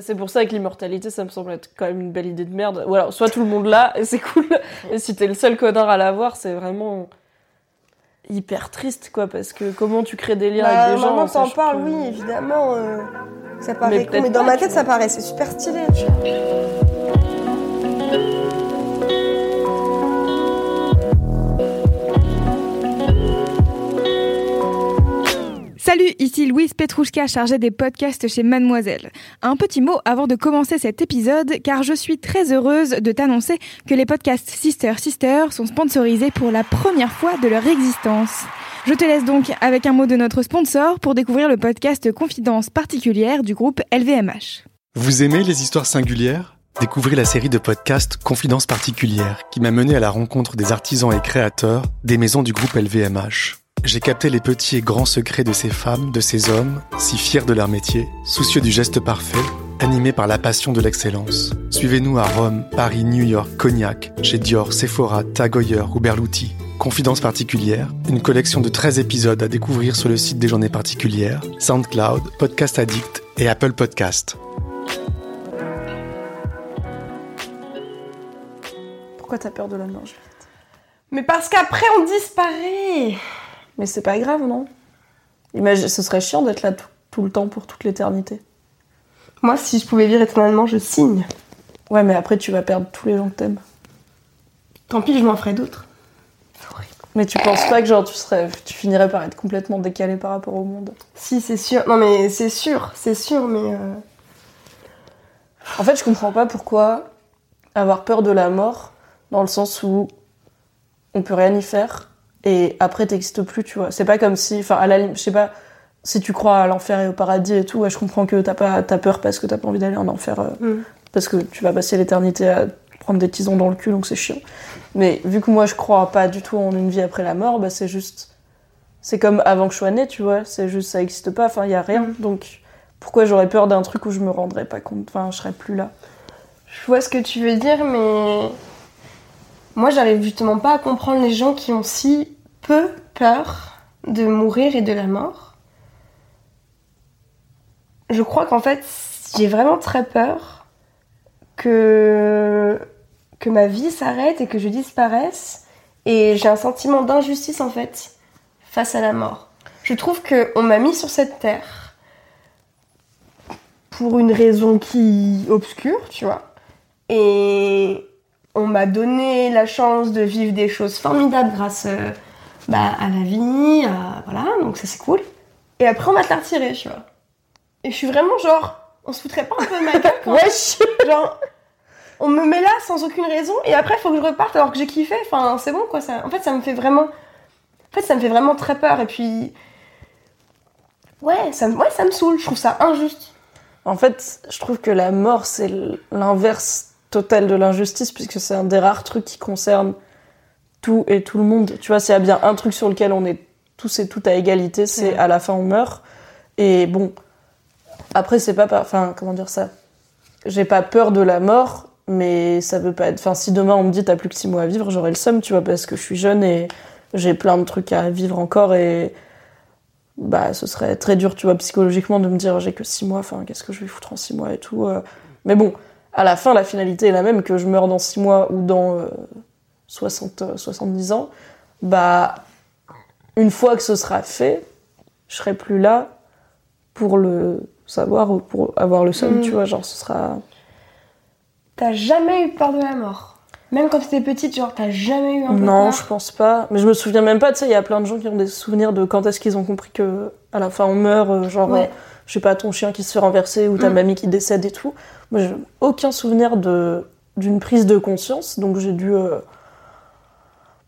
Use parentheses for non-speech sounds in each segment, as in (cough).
C'est pour ça que l'immortalité, ça me semble être quand même une belle idée de merde. Ou alors, soit tout le monde l'a, et c'est cool. (laughs) Et si t'es le seul connard à l'avoir, c'est vraiment hyper triste, quoi. Parce que comment tu crées des liens Bah, avec des gens maintenant en t'en parles, que- oui, évidemment. euh, ça paraît Mais con, mais dans pas, ma tête, ça paraissait super stylé. tu vois. Salut, ici Louise Petrouchka, chargée des podcasts chez Mademoiselle. Un petit mot avant de commencer cet épisode, car je suis très heureuse de t'annoncer que les podcasts Sister Sister sont sponsorisés pour la première fois de leur existence. Je te laisse donc avec un mot de notre sponsor pour découvrir le podcast Confidence particulière du groupe LVMH. Vous aimez les histoires singulières? Découvrez la série de podcasts Confidence particulière qui m'a mené à la rencontre des artisans et créateurs des maisons du groupe LVMH. J'ai capté les petits et grands secrets de ces femmes, de ces hommes, si fiers de leur métier, soucieux du geste parfait, animés par la passion de l'excellence. Suivez-nous à Rome, Paris, New York, Cognac, chez Dior, Sephora, Tag Heuer ou. Confidence particulière, une collection de 13 épisodes à découvrir sur le site des journées particulières, SoundCloud, Podcast Addict et Apple Podcast. Pourquoi t'as peur de la mort Mais parce qu'après, on disparaît. Mais c'est pas grave, non? Imagine, ce serait chiant d'être là tout, tout le temps pour toute l'éternité. Moi, si je pouvais vivre éternellement, je signe. Ouais, mais après, tu vas perdre tous les gens que t'aimes. Tant pis, je m'en ferai d'autres. Mais tu penses pas que genre tu serais, tu finirais par être complètement décalé par rapport au monde? Si, c'est sûr. Non, mais c'est sûr, c'est sûr, mais. euh, En fait, je comprends pas pourquoi avoir peur de la mort, dans le sens où on peut rien y faire et après t'existes plus, tu vois. C'est pas comme si, enfin, à la limite, je sais pas, si tu crois à l'enfer et au paradis et tout, ouais, je comprends que t'as pas, t'as peur parce que t'as pas envie d'aller en enfer, euh, Mm. parce que tu vas passer l'éternité à prendre des tisons dans le cul, donc c'est chiant. Mais vu que moi je crois pas du tout en une vie après la mort, bah c'est juste, c'est comme avant que je sois née, tu vois. C'est juste, ça existe pas, enfin, y a rien, Mm. donc. Pourquoi j'aurais peur d'un truc où je me rendrais pas compte? Enfin, je serais plus là. Je vois ce que tu veux dire, mais. Moi, j'arrive justement pas à comprendre les gens qui ont si peu peur de mourir et de la mort. Je crois qu'en fait, j'ai vraiment très peur que que ma vie s'arrête et que je disparaisse et j'ai un sentiment d'injustice en fait face à la mort. Je trouve que on m'a mis sur cette terre pour une raison qui obscure, tu vois. Et on m'a donné la chance de vivre des choses formidables grâce euh, bah, à la vie, à- voilà, donc ça c'est cool. Et après on va te la retirer, tu vois. Et je suis vraiment genre, on se foutrait pas un peu de ma (laughs) gueule Wesh Genre, on me met là sans aucune raison et après il faut que je reparte alors que j'ai kiffé. Enfin, c'est bon quoi. Ça, en fait, ça me fait vraiment. En fait, ça me fait vraiment très peur et puis. Ouais, ça, me- ouais, ça me saoule. Je trouve ça injuste. En fait, je trouve que la mort, c'est l'inverse total de l'injustice, puisque c'est un des rares trucs qui concerne tout et tout le monde. Tu vois, s'il y a bien un truc sur lequel on est tous et toutes à égalité, c'est Ouais. à la fin on meurt. Et bon, après, c'est pas. par- Enfin, comment dire ça? J'ai pas peur de la mort, mais ça veut pas être. Enfin, si demain on me dit t'as plus que six mois à vivre, j'aurai le seum, tu vois, parce que je suis jeune et j'ai plein de trucs à vivre encore et bah ce serait très dur tu vois psychologiquement de me dire j'ai que six mois enfin qu'est-ce que je vais foutre en six mois et tout euh. mais bon à la fin la finalité est la même que je meurs dans six mois ou dans euh, 60 euh, 70 ans bah une fois que ce sera fait je serai plus là pour le savoir ou pour avoir le seum Mm. tu vois genre ce sera T'as jamais eu peur de la mort? Même quand t'étais petite, genre, t'as jamais eu un peu non peur? je pense pas mais je me souviens même pas tu sais il y a plein de gens qui ont des souvenirs de quand est-ce qu'ils ont compris que à la fin on meurt euh, genre Ouais. euh, je sais pas, ton chien qui se fait renverser ou ta Mm. mamie qui décède et tout. Moi, j'ai aucun souvenir de d'une prise de conscience, donc j'ai dû euh,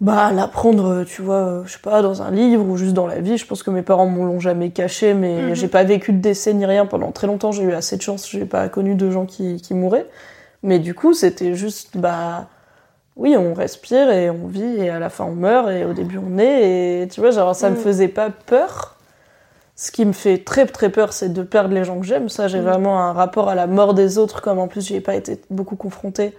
bah l'apprendre, tu vois, euh, je sais pas, dans un livre ou juste dans la vie. Je pense que mes parents me l'ont jamais caché, mais Mhm. j'ai pas vécu de décès ni rien pendant très longtemps. J'ai eu assez de chance, j'ai pas connu de gens qui, qui mouraient. Mais du coup, c'était juste, bah, oui, on respire et on vit et à la fin on meurt et au début on est et tu vois, genre ça me Mhm. faisait pas peur. Ce qui me fait très très peur, c'est de perdre les gens que j'aime. Ça, j'ai Mhm. vraiment un rapport à la mort des autres, comme en plus j'y ai pas été beaucoup confrontée,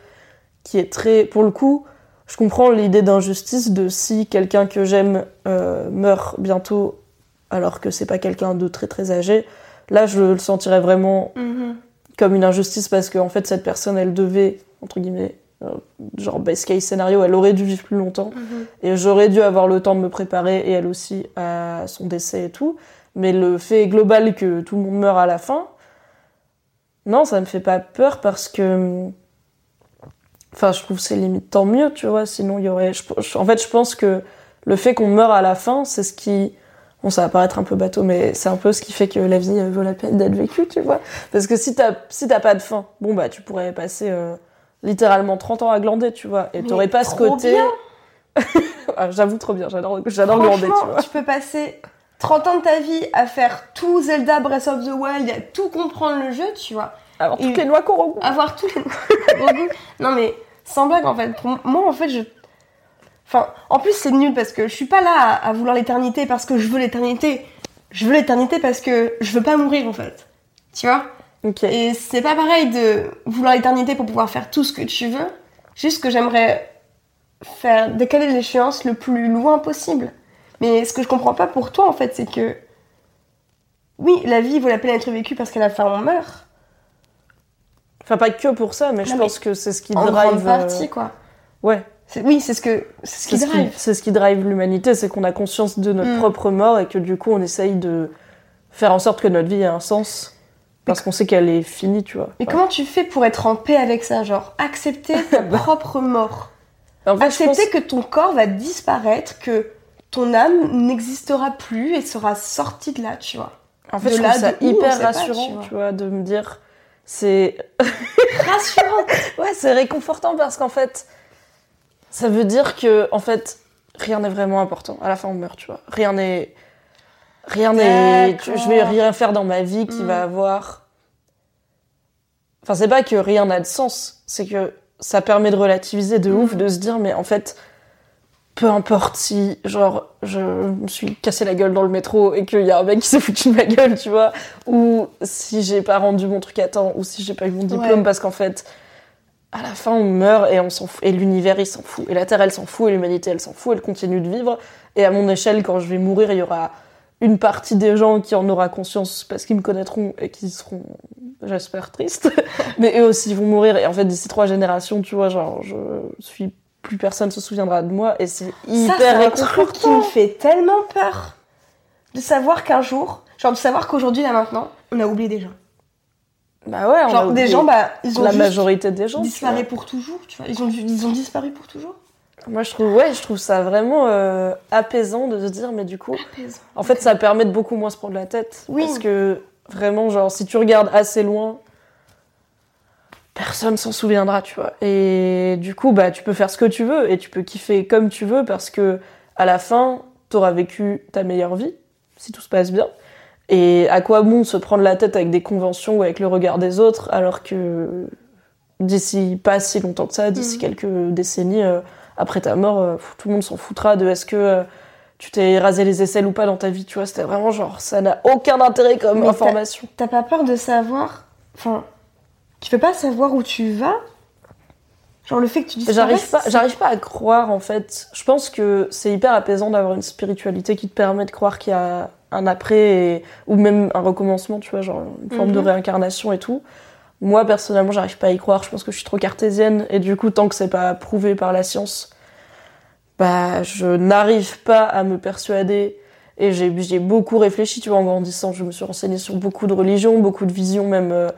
qui est très, pour le coup, je comprends l'idée d'injustice de si quelqu'un que j'aime euh, meurt bientôt alors que c'est pas quelqu'un de très très âgé. Là, je le sentirais vraiment comme une injustice parce qu'en fait, cette personne, elle devait, entre guillemets, euh, genre best case scénario, elle aurait dû vivre plus longtemps et j'aurais dû avoir le temps de me préparer et elle aussi à son décès et tout. Mais le fait global que tout le monde meurt à la fin, non, ça me fait pas peur parce que. Enfin, je trouve c'est limite tant mieux, tu vois. Sinon, il y aurait. en fait, je pense que le fait qu'on meurt à la fin, c'est ce qui. Bon, ça va paraître un peu bateau, mais c'est un peu ce qui fait que la vie euh, vaut la peine d'être vécue, tu vois. Parce que si t'as si t'as pas de fin, bon, bah, tu pourrais passer euh, littéralement 30 ans à glander, tu vois. Et t'aurais pas ce côté. (laughs) Ah, J'avoue trop bien, j'adore j'adore glander, tu vois. tu peux passer 30 ans de ta vie à faire tout Zelda Breath of the Wild, à tout comprendre le jeu, tu vois. Alors, toutes les noix qu'on avoir tous les goûts. (laughs) Non mais sans blague en fait. Pour moi en fait je. Enfin, en plus c'est nul parce que je suis pas là à, à vouloir l'éternité parce que je veux l'éternité. Je veux l'éternité parce que je veux pas mourir en fait. Tu vois? Ok. Et c'est pas pareil de vouloir l'éternité pour pouvoir faire tout ce que tu veux. Juste que j'aimerais faire décaler l'échéance le plus loin possible. Mais ce que je comprends pas pour toi en fait, c'est que oui, la vie vaut la peine d'être vécue parce qu'à la fin on meurt. Enfin, pas que pour ça, mais je pense que c'est ce qui en drive. grande partie euh, quoi. Ouais. Oui, c'est ce que c'est ce qui drive. c'est ce qui drive l'humanité, c'est qu'on a conscience de notre Mm. propre mort et que du coup on essaye de faire en sorte que notre vie ait un sens parce qu'on sait qu'elle est finie, tu vois. Mais Enfin, comment tu fais pour être en paix avec ça Genre, accepter ta (laughs) propre mort? en fait, je pense- Accepter que ton corps va disparaître, que ton âme n'existera plus et sera sortie de là, tu vois. en fait, de je là, trouve ça hyper rassurant, tu vois. tu vois, de me dire. C'est. (laughs) Rassurant Ouais, c'est réconfortant parce qu'en fait, ça veut dire que, en fait, rien n'est vraiment important. À la fin, on meurt, tu vois. Rien n'est. Rien n'est. Je vais rien faire dans ma vie qui Mm. va avoir. Enfin, c'est pas que rien n'a de sens, c'est que ça permet de relativiser de ouf, Mm. de se dire, mais en fait, peu importe si, genre, je me suis cassé la gueule dans le métro et qu'il y a un mec qui s'est foutu de ma gueule, tu vois, ou si j'ai pas rendu mon truc à temps, ou si j'ai pas eu mon diplôme, Ouais. parce qu'en fait, à la fin, on meurt et on s'en fout. Et l'univers, il s'en fout. Et la Terre, elle s'en fout. Et l'humanité, elle s'en fout. Elle continue de vivre. Et à mon échelle, quand je vais mourir, il y aura une partie des gens qui en aura conscience parce qu'ils me connaîtront et qui seront, j'espère, tristes. (laughs) Mais eux aussi vont mourir. Et en fait, d'ici trois générations, tu vois, genre, je suis plus personne se souviendra de moi. Et c'est hyper un truc qui me fait tellement peur de savoir qu'un jour, genre de savoir qu'aujourd'hui, là maintenant, on a oublié des gens. Bah ouais, on a Genre, des oublié gens, bah, ils ont la juste majorité des gens. disparu pour toujours, tu vois. Ils ont, ils ont disparu pour toujours. Moi, je trouve, ouais, je trouve ça vraiment euh, apaisant de se dire, mais du coup, En fait, ça permet de beaucoup moins se prendre la tête. Oui. Parce que vraiment, genre, si tu regardes assez loin, personne s'en souviendra, tu vois. Et du coup, bah, tu peux faire ce que tu veux et tu peux kiffer comme tu veux parce que à la fin, t'auras vécu ta meilleure vie, si tout se passe bien. Et à quoi bon se prendre la tête avec des conventions ou avec le regard des autres alors que d'ici pas si longtemps que ça, d'ici Mhm. quelques décennies euh, après ta mort, euh, tout le monde s'en foutra de est-ce que euh, tu t'es rasé les aisselles ou pas dans ta vie, tu vois. C'était vraiment genre, ça n'a aucun intérêt comme Mais information. T'as pas peur de savoir. Enfin, tu peux pas savoir où tu vas? Genre le fait que tu. J'arrive pas, j'arrive pas à croire en fait. Je pense que c'est hyper apaisant d'avoir une spiritualité qui te permet de croire qu'il y a un après et- ou même un recommencement, tu vois, genre une forme de Mhm. réincarnation et tout. Moi personnellement, j'arrive pas à y croire. Je pense que je suis trop cartésienne et du coup, tant que c'est pas prouvé par la science, bah je n'arrive pas à me persuader. Et j'ai j'ai beaucoup réfléchi, tu vois, en grandissant. Je me suis renseignée sur beaucoup de religions, beaucoup de visions, même euh,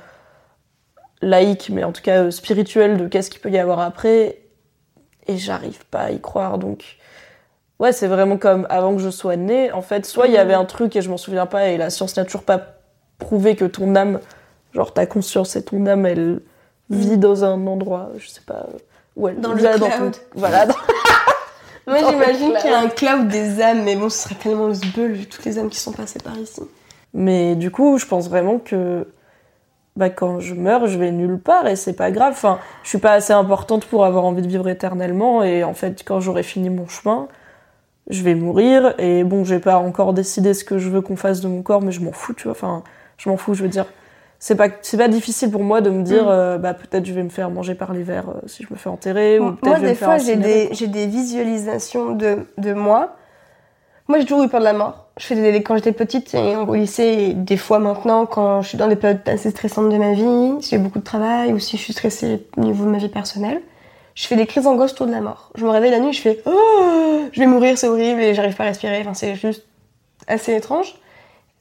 laïques, mais en tout cas euh, spirituelles, de qu'est-ce qu'il peut y avoir après. Et j'arrive pas à y croire. Donc, ouais, c'est vraiment comme avant que je sois née. En fait, soit il y avait un truc et je m'en souviens pas, et la science n'a toujours pas prouvé que ton âme, genre ta conscience et ton âme, elle vit dans un endroit, je sais pas, où elle Dans le cloud. voilà, dans, (laughs) Moi, (laughs) j'imagine qu'il y a un cloud des âmes, mais bon, ce serait tellement le sbeul vu toutes les âmes qui sont passées par ici. Mais du coup, je pense vraiment que bah, quand je meurs, je vais nulle part et c'est pas grave. Enfin, je suis pas assez importante pour avoir envie de vivre éternellement et en fait, quand j'aurai fini mon chemin, je vais mourir et bon, j'ai pas encore décidé ce que je veux qu'on fasse de mon corps, mais je m'en fous, tu vois. Enfin, je m'en fous, je veux dire. C'est pas, c'est pas difficile pour moi de me dire, Mm. euh, bah, peut-être je vais me faire manger par les vers euh, si je me fais enterrer ou peut-être Moi, je vais des me faire fois, j'ai des, j'ai des visualisations de, de moi. Moi, j'ai toujours eu peur de la mort. Je fais des, quand j'étais petite et au lycée, et des fois maintenant, quand je suis dans des périodes assez stressantes de ma vie, si j'ai beaucoup de travail ou si je suis stressée au niveau de ma vie personnelle, je fais des crises d'angoisse autour de la mort. Je me réveille la nuit, je fais oh, je vais mourir, c'est horrible et j'arrive pas à respirer. Enfin, c'est juste assez étrange.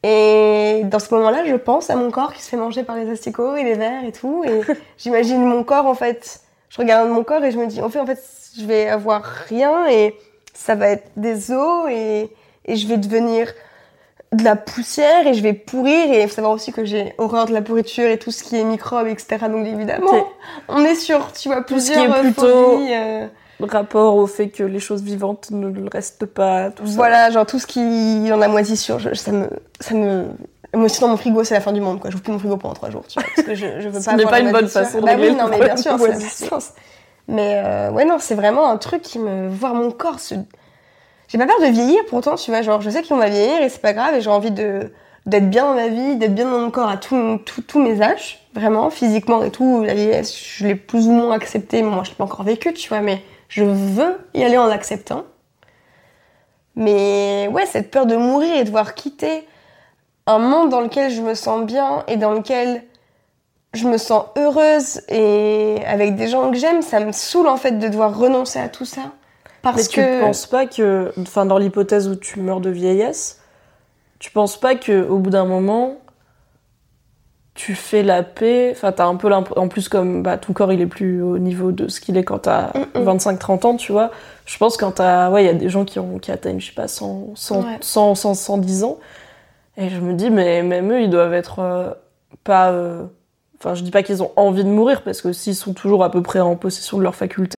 Et dans ce moment-là, je pense à mon corps qui se fait manger par les asticots et les vers et tout. Et (laughs) j'imagine mon corps, en fait. Je regarde mon corps et je me dis, en fait, en fait, je vais avoir rien et ça va être des os et, et je vais devenir de la poussière et je vais pourrir. Et il faut savoir aussi que j'ai horreur de la pourriture et tout ce qui est microbes, etc. Donc évidemment, on est sur, tu vois, Tout ce qui plusieurs est plutôt- phobies, euh, rapport au fait que les choses vivantes ne le restent pas, tout ça. Voilà, genre tout ce qui en a moisissure, je- ça me, ça me, moi aussi dans mon frigo, c'est la fin du monde, quoi. Je plus mon frigo pendant trois jours, tu vois, parce que je, je veux (laughs) Ce pas. n'est avoir pas la une bonne façon de Bah oui, non, mais bien sûr, la moisissure. science. Mais euh, ouais, non, c'est vraiment un truc qui me, voir mon corps se, j'ai pas peur de vieillir, pourtant, tu vois, genre je sais qu'on va vieillir et c'est pas grave et j'ai envie de d'être bien dans ma vie, d'être bien dans mon corps à tous mes âges, vraiment, physiquement et tout. La vieillesse, je l'ai plus ou moins accepté, mais moi je l'ai pas encore vécu, tu vois, mais je veux y aller en l'acceptant. Mais ouais, cette peur de mourir et de devoir quitter un monde dans lequel je me sens bien et dans lequel je me sens heureuse et avec des gens que j'aime, ça me saoule en fait de devoir renoncer à tout ça. Parce Mais tu que penses pas que, enfin, dans l'hypothèse où tu meurs de vieillesse, tu penses pas que au bout d'un moment, tu fais la paix. Enfin, t'as un peu en plus comme bah, ton corps il est plus au niveau de ce qu'il est quand t'as Mm, mm. 25-30 ans, tu vois. Je pense quand t'as, ouais, il y a des gens qui ont qui atteignent, je sais pas, 100, 100, Ouais. 100, 100, 110 ans. Et je me dis, mais même eux, ils doivent être euh, pas. euh, Enfin, je dis pas qu'ils ont envie de mourir parce que s'ils sont toujours à peu près en possession de leurs facultés.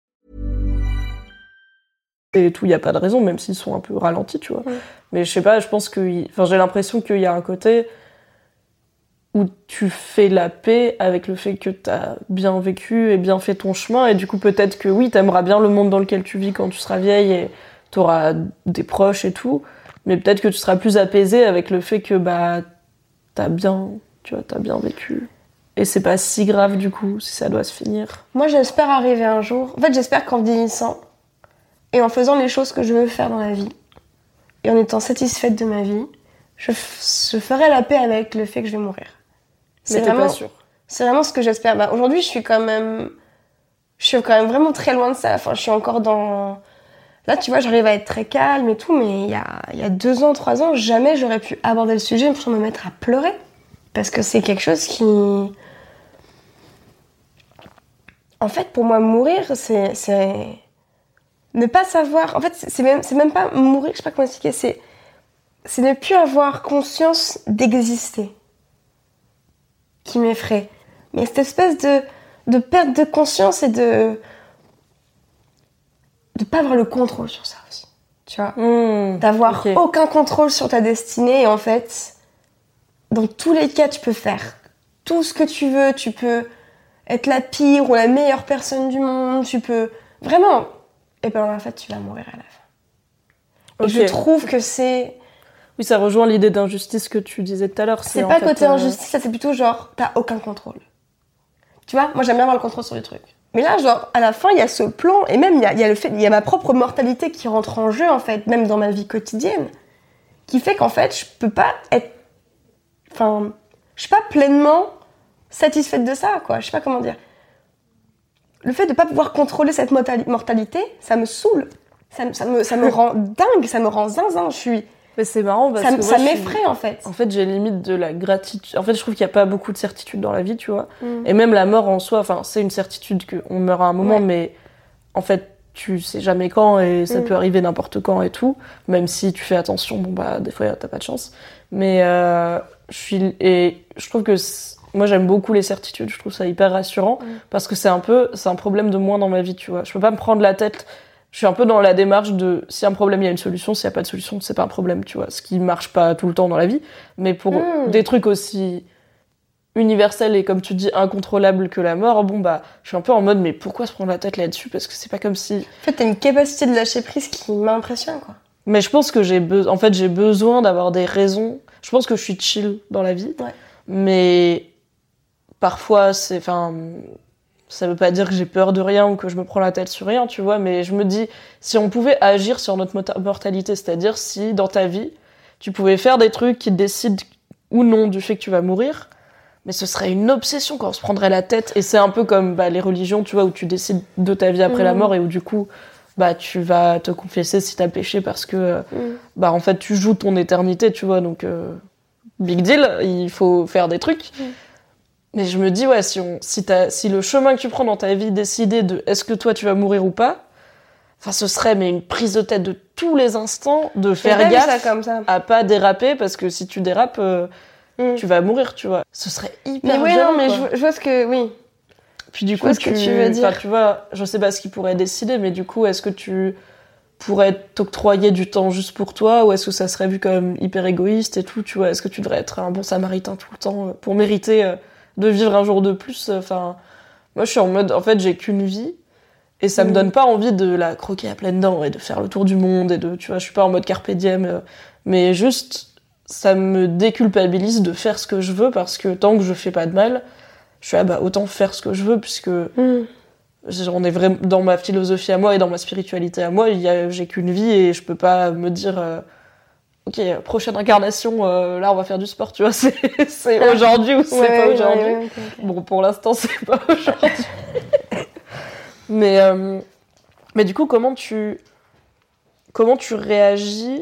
Et tout, il n'y a pas de raison, même s'ils sont un peu ralentis, tu vois. Mais je sais pas, je pense que. Enfin, j'ai l'impression qu'il y a un côté où tu fais la paix avec le fait que t'as bien vécu et bien fait ton chemin, et du coup, peut-être que oui, t'aimeras bien le monde dans lequel tu vis quand tu seras vieille et t'auras des proches et tout, mais peut-être que tu seras plus apaisé avec le fait que, bah, t'as bien. Tu vois, t'as bien vécu. Et c'est pas si grave, du coup, si ça doit se finir. moi j'espère arriver un jour. En fait, j'espère qu'en vieillissant et en faisant les choses que je veux faire dans la vie et en étant satisfaite de ma vie, je, je ferai la paix avec le fait que je vais mourir. C'est vraiment, c'est vraiment ce que j'espère. Bah, aujourd'hui, je suis quand même, je suis quand même vraiment très loin de ça. Enfin, je suis encore dans. Là, tu vois, j'arrive à être très calme et tout, mais il y a, il y a deux ans, trois ans, jamais j'aurais pu aborder le sujet sans me mettre à pleurer. Parce que c'est quelque chose qui. En fait, pour moi, mourir, c'est. Ne pas savoir. En fait, c'est même, c'est même pas mourir, je sais pas comment expliquer, c'est. C'est ne plus avoir conscience d'exister qui m'effraie. Mais cette espèce de, de perte de conscience et de. de pas avoir le contrôle sur ça aussi. Tu vois Hmm, D'avoir aucun contrôle sur ta destinée et en fait, dans tous les cas, tu peux faire tout ce que tu veux. Tu peux être la pire ou la meilleure personne du monde. Tu peux. Vraiment. Et ben en fait, tu vas mourir à la fin. Et je trouve que c'est. Oui, ça rejoint l'idée d'injustice que tu disais tout à l'heure. C'est pas côté euh, injustice, ça c'est plutôt genre, t'as aucun contrôle. Tu vois, moi j'aime bien avoir le contrôle sur les trucs. Mais là, genre, à la fin, il y a ce plan, et même il y a, y a le fait, il y a ma propre mortalité qui rentre en jeu, en fait, même dans ma vie quotidienne, qui fait qu'en fait, je peux pas être. Enfin, je suis pas pleinement satisfaite de ça, quoi. Je sais pas comment dire. Le fait de pas pouvoir contrôler cette mortali- mortalité, ça me saoule. Ça, me- ça me, ça me (laughs) rend dingue, ça me rend zinzin. Je suis, Mais c'est marrant parce ça, que ça suis- m'effraie en fait. En fait, j'ai limite de la gratitude. En fait, je trouve qu'il n'y a pas beaucoup de certitude dans la vie, tu vois. Mm. Et même la mort en soi, enfin, c'est une certitude qu'on meurt à un moment, Ouais. mais en fait, tu sais jamais quand et ça Mm. peut arriver n'importe quand et tout. Même si tu fais attention, bon bah, des fois, t'as pas de chance. Mais euh, je suis. Et je trouve que. c'est- Moi, j'aime beaucoup les certitudes. Je trouve ça hyper rassurant Mm. parce que c'est un peu. C'est un problème de moins dans ma vie, tu vois. Je peux pas me prendre la tête. Je suis un peu dans la démarche de si un problème, il y a une solution. S'il y a pas de solution, c'est pas un problème, tu vois. Ce qui marche pas tout le temps dans la vie. Mais pour Mm. des trucs aussi universels et comme tu dis incontrôlables que la mort, bon bah je suis un peu en mode mais pourquoi se prendre la tête là-dessus? Parce que c'est pas comme si En fait, t'as une capacité de lâcher prise qui m'impressionne, quoi. mais je pense que j'ai besoin en fait j'ai besoin d'avoir des raisons. Je pense que je suis chill dans la vie. Ouais. Mais parfois c'est enfin ça veut pas dire que j'ai peur de rien ou que je me prends la tête sur rien, tu vois, mais je me dis si on pouvait agir sur notre mortalité, c'est-à-dire si dans ta vie, tu pouvais faire des trucs qui décident ou non du fait que tu vas mourir, mais ce serait une obsession quand on se prendrait la tête et c'est un peu comme bah, les religions, tu vois, où tu décides de ta vie après la Mhm. mort et où du coup bah tu vas te confesser si t'as péché parce que euh, Mm. bah en fait tu joues ton éternité, tu vois, donc euh, big deal, il faut faire des trucs. Mm. Mais je me dis ouais, si on si si le chemin que tu prends dans ta vie décidait de est-ce que toi tu vas mourir ou pas, enfin ce serait mais une prise de tête de tous les instants de faire gaffe ça comme ça. à pas déraper parce que si tu dérapes euh, Mm. tu vas mourir, tu vois. Ce serait hyper Mais oui, non, mais je, vois- je vois ce que. Oui. Puis du Je coup, ce que tu veux dire. tu vois, je sais pas ce qu'il pourrait décider, mais du coup, est-ce que tu pourrais t'octroyer du temps juste pour toi, ou est-ce que ça serait vu comme hyper égoïste et tout, tu vois? Est-ce que tu devrais être un bon samaritain tout le temps euh, pour mériter euh, de vivre un jour de plus Enfin, moi, je suis en mode, en fait, j'ai qu'une vie. Et ça me Mm. donne pas envie de la croquer à pleines dents et de faire le tour du monde et de, tu vois, je suis pas en mode carpe diem, euh, mais juste, ça me déculpabilise de faire ce que je veux parce que tant que je fais pas de mal, je suis ah bah autant faire ce que je veux puisque Mm. on est vraiment dans ma philosophie à moi et dans ma spiritualité à moi, j'ai qu'une vie et je peux pas me dire euh, ok prochaine incarnation euh, là on va faire du sport tu vois (laughs) c'est c'est aujourd'hui ou c'est Ouais, pas aujourd'hui. ouais, ouais. Bon pour l'instant (laughs) c'est pas aujourd'hui. mais euh, mais du coup comment tu comment tu réagis?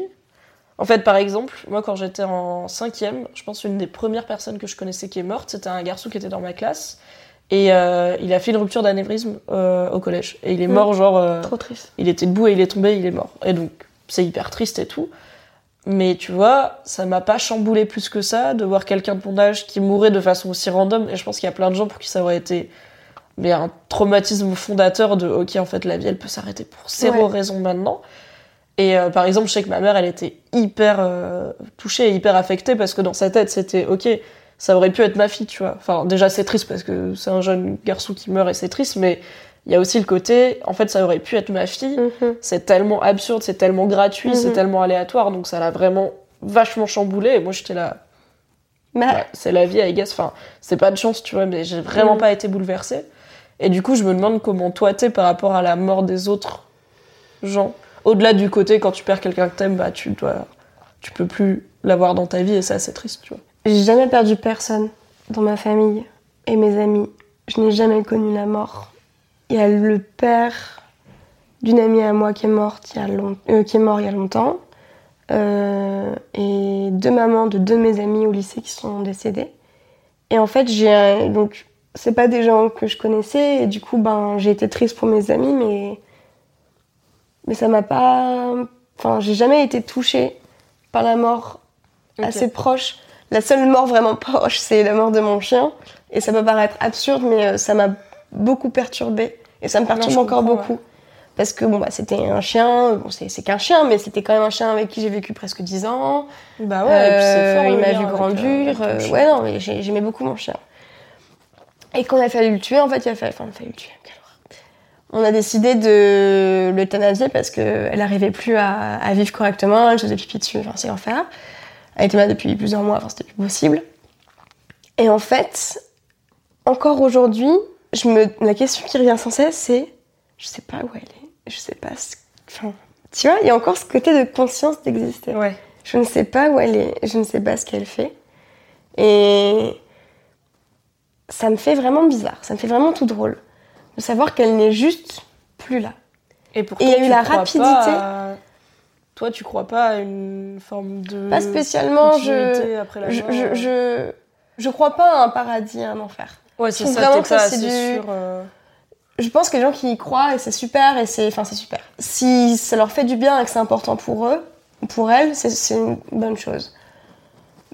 En fait, par exemple, moi, quand j'étais en cinquième, je pense une des premières personnes que je connaissais qui est morte, c'était un garçon qui était dans ma classe. Et euh, il a fait une rupture d'anévrisme au collège. Et il est Mm. mort, genre, Trop triste. il était debout et il est tombé, il est mort. Et donc, c'est hyper triste et tout. Mais tu vois, ça m'a pas chamboulé plus que ça de voir quelqu'un de mon âge qui mourait de façon aussi random. Et je pense qu'il y a plein de gens pour qui ça aurait été mais un traumatisme fondateur de ok, en fait, la vie, elle peut s'arrêter pour zéro Ouais. raison maintenant. Et euh, par exemple, je sais que ma mère, elle était hyper euh, touchée et hyper affectée parce que dans sa tête, c'était ok, ça aurait pu être ma fille, tu vois. Enfin, déjà, c'est triste parce que c'est un jeune garçon qui meurt et c'est triste, mais il y a aussi le côté, en fait, ça aurait pu être ma fille. Mhm. C'est tellement absurde, c'est tellement gratuit, c'est Mhm. tellement aléatoire, donc ça l'a vraiment vachement chamboulé. Et moi, j'étais là, Bah, Ouais, c'est la vie, I guess. Enfin, c'est pas de chance, tu vois, mais j'ai vraiment Mhm. pas été bouleversée. Et du coup, je me demande comment toi t'es par rapport à la mort des autres gens. Au-delà du côté, quand tu perds quelqu'un que t'aimes, bah, tu dois, tu peux plus l'avoir dans ta vie et ça, c'est triste, tu vois. J'ai jamais perdu personne dans ma famille et mes amis. Je n'ai jamais connu la mort. Il y a le père d'une amie à moi qui est morte il y a long- euh, qui est mort il y a longtemps. Euh, et deux mamans de deux de mes amis au lycée qui sont décédées. Et en fait, j'ai un- donc c'est pas des gens que je connaissais et du coup ben j'ai été triste pour mes amis mais mais ça m'a pas enfin j'ai jamais été touchée par la mort assez proche. La seule mort vraiment proche, c'est la mort de mon chien. Et ça peut paraître absurde, mais euh, ça m'a beaucoup perturbée. Et ça me perturbe encore beaucoup. Parce que bon, bah, c'était un chien, bon, c'est qu'un chien, mais c'était quand même un chien avec qui j'ai vécu presque 10 ans. Bah Euh, il le m'a vu grandir. euh, euh, ouais, non, mais j'ai- j'aimais beaucoup mon chien. Et il a fallu le tuer, en fait, il a fallu, enfin, il a fallu le tuer. On a décidé de l'euthanasier parce qu'elle n'arrivait plus à, à vivre correctement, elle faisait pipi dessus, enfin, c'est l'enfer. Elle était malade depuis plusieurs mois, enfin, c'était plus possible. Et en fait, encore aujourd'hui, je me, la question qui revient sans cesse, c'est je sais pas où elle est, je sais pas. ce- Enfin, tu vois, il y a encore ce côté de conscience d'exister. Ouais. Je ne sais pas où elle est, je ne sais pas ce qu'elle fait. Et ça me fait vraiment bizarre, ça me fait vraiment tout drôle. de savoir qu'elle n'est juste plus là. Et pourtant, il y a eu la rapidité. à- Toi, tu crois pas à une forme de. Pas spécialement, continuité je, après la je, mort, je, euh. je, je crois pas à un paradis, à un enfer. Ouais, je c'est ça, vraiment t'es que ça, c'est du- sûr. euh. Je pense que les gens qui y croient et c'est super et c'est, enfin c'est super. Si ça leur fait du bien et que c'est important pour eux, ou pour elles, c'est, une bonne chose.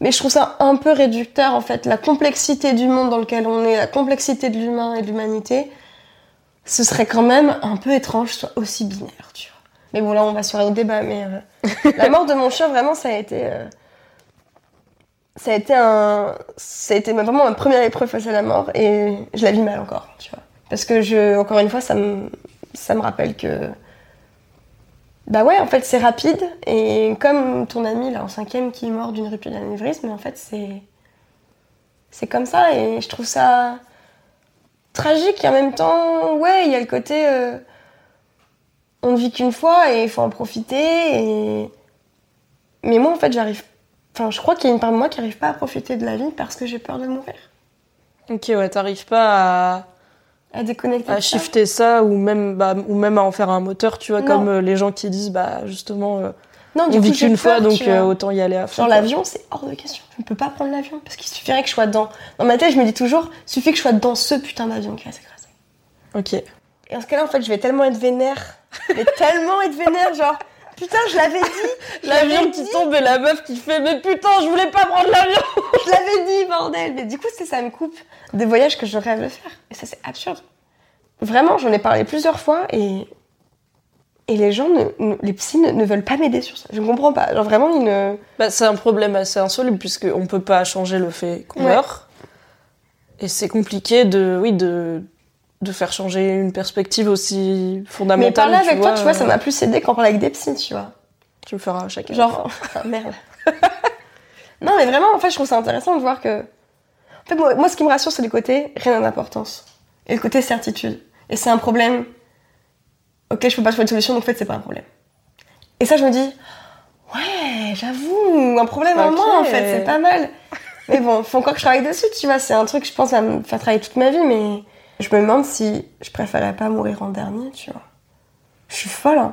Mais je trouve ça un peu réducteur en fait, la complexité du monde dans lequel on est, la complexité de l'humain et de l'humanité, ce serait quand même un peu étrange, soit aussi binaire, tu vois. Mais bon là on va sur un autre débat, mais euh, (laughs) la mort de mon chien vraiment ça a été, euh, ça a été un, ça a été vraiment ma première épreuve face à la mort et je la vis mal encore, tu vois. Parce que je, encore une fois, ça me, ça me rappelle que, bah ouais, en fait, c'est rapide. Et comme ton ami, là, en cinquième, qui est mort d'une rupture d'anévrisme, en fait, c'est, c'est comme ça. Et je trouve ça tragique. Et en même temps, ouais, il y a le côté, euh, on ne vit qu'une fois et il faut en profiter. Mais moi, en fait, j'arrive, enfin, je crois qu'il y a une part de moi qui n'arrive pas à profiter de la vie parce que j'ai peur de mourir. Ok, ouais, t'arrives pas à, À déconnecter. à ça. shifter ça ou même, bah, ou même à en faire un moteur, tu vois, Non. comme euh, les gens qui disent, bah, justement, euh, Non, du on coup, vit qu'une fois, donc euh, autant y aller à fond. Genre l'avion, c'est hors de question. Je ne peux pas prendre l'avion parce qu'il suffirait que je sois dedans. Dans ma tête, je me dis toujours, suffit que je sois dans ce putain d'avion qui va s'écraser. Ok. Et dans ce cas-là, en fait, je vais tellement être vénère. Mais tellement être vénère, genre, putain, je l'avais dit. L'avion qui dit, tombe et la meuf qui fait, mais putain, je voulais pas prendre l'avion! (laughs) Je l'avais dit, bordel. Mais du coup, c'est ça me coupe des voyages que je rêve de faire. Et ça, c'est absurde. Vraiment, j'en ai parlé plusieurs fois et. Et les gens, ne, ne- les psys ne, ne veulent pas m'aider sur ça. Je ne comprends pas. Genre vraiment, ils ne. Bah, c'est un problème assez insoluble puisqu'on peut pas changer le fait qu'on Ouais. meurt. Et c'est compliqué de, oui, de, de faire changer une perspective aussi fondamentale. Mais parler avec toi, tu vois, ça euh, m'a plus aidé qu'en parler avec des psys, tu vois. Tu le feras chacun. Genre, (laughs) ah, merde. (laughs) non, mais vraiment, en fait, je trouve ça intéressant de voir que. En fait, moi, moi, ce qui me rassure, c'est le côté rien n'a d'importance. Et le côté certitude. Et c'est un problème auquel je peux pas trouver de solution, donc en fait, c'est pas un problème. Et ça, je me dis, ouais, j'avoue, un problème en moins, en fait, c'est pas mal. Mais bon, faut encore que je travaille dessus, tu vois. C'est un truc, je pense, à me faire travailler toute ma vie, mais je me demande si je préférerais pas mourir en dernier, tu vois. Je suis folle, hein.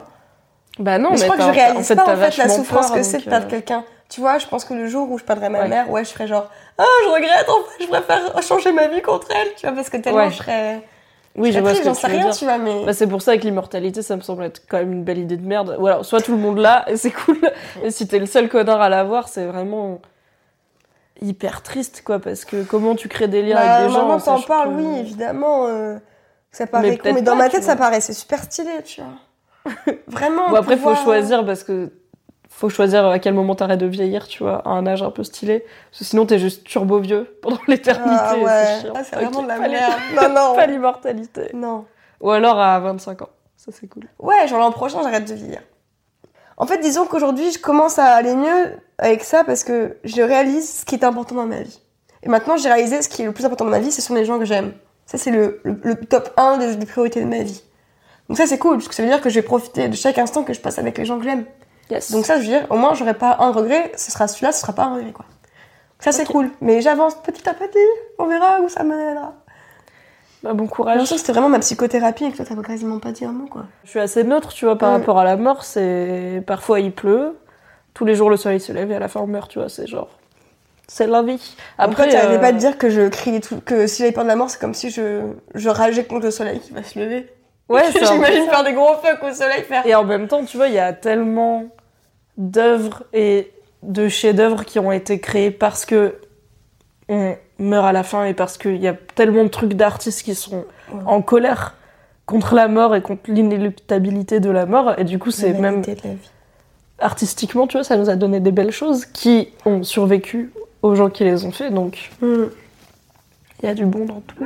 Bah non, Mais je crois que je réalise en fait, pas en fait la souffrance peur, que c'est de perdre euh, quelqu'un. Tu vois, je pense que le jour où je perdrai ma Ouais. mère, ouais, je ferai genre ah je regrette en fait, je préfère changer ma vie contre elle, tu vois, parce que tellement Ouais. je serais. Oui, je vois ce que j'en tu sais rien, dire. tu vois, mais. Bah, c'est pour ça que l'immortalité, ça me semble être quand même une belle idée de merde. Ou alors, soit tout le monde l'a, et c'est cool. (laughs) Et si t'es le seul connard à l'avoir, c'est vraiment hyper triste, quoi, parce que comment tu crées des liens Bah, avec des gens que t'en que- oui, évidemment. euh, ça paraît Mais con, mais dans pas, ma tête, ça c'est super stylé, tu vois. (laughs) Vraiment. Bon, après, faut pouvoir- choisir parce que faut choisir à quel moment t'arrêtes de vieillir, tu vois, à un âge un peu stylé. Parce que sinon, t'es juste turbo vieux pendant (laughs) l'éternité. Ah ouais, c'est. Ah, c'est vraiment de la merde. (laughs) Non, non. Pas l'immortalité. Non. Ou alors à 25 ans. Ça, c'est cool. Ouais, genre l'an prochain, j'arrête de vieillir. En fait, disons qu'aujourd'hui, je commence à aller mieux avec ça parce que je réalise ce qui est important dans ma vie. Et maintenant, j'ai réalisé ce qui est le plus important dans ma vie, ce sont les gens que j'aime. Ça, c'est le, le, le top 1 des, des priorités de ma vie. Donc ça, c'est cool, parce que ça veut dire que je vais profiter de chaque instant que je passe avec les gens que j'aime. Yes. Donc ça, je veux dire, au moins, j'aurai pas un regret, ce sera celui-là, ce sera pas un regret, quoi. Ça, c'est cool. Mais j'avance petit à petit, on verra où ça mènera. Bah, bon courage. l'impression que c'était vraiment ma psychothérapie et que toi, t'avais quasiment pas dit un mot, quoi. Je suis assez neutre, tu vois, par rapport à la mort. C'est parfois il pleut, tous les jours le soleil se lève et à la fin on meurt, tu vois. C'est genre, c'est la vie. Après, tu euh, pas de dire que je criais tout, que si j'avais peur de la mort, c'est comme si je, je rageais contre le soleil qui va se lever. ouais, (laughs) J'imagine faire des gros fuck au soleil, faire. Et en même temps, tu vois, il y a tellement d'œuvres et de chefs-d'œuvre qui ont été créés parce que on meurt à la fin et parce qu'il y a tellement de trucs d'artistes qui sont Ouais. en colère contre la mort et contre l'inéluctabilité de la mort. Et du coup, c'est même de la vie. artistiquement, tu vois, ça nous a donné des belles choses qui ont survécu aux gens qui les ont fait. Donc, Hmm. il y a du bon dans tout.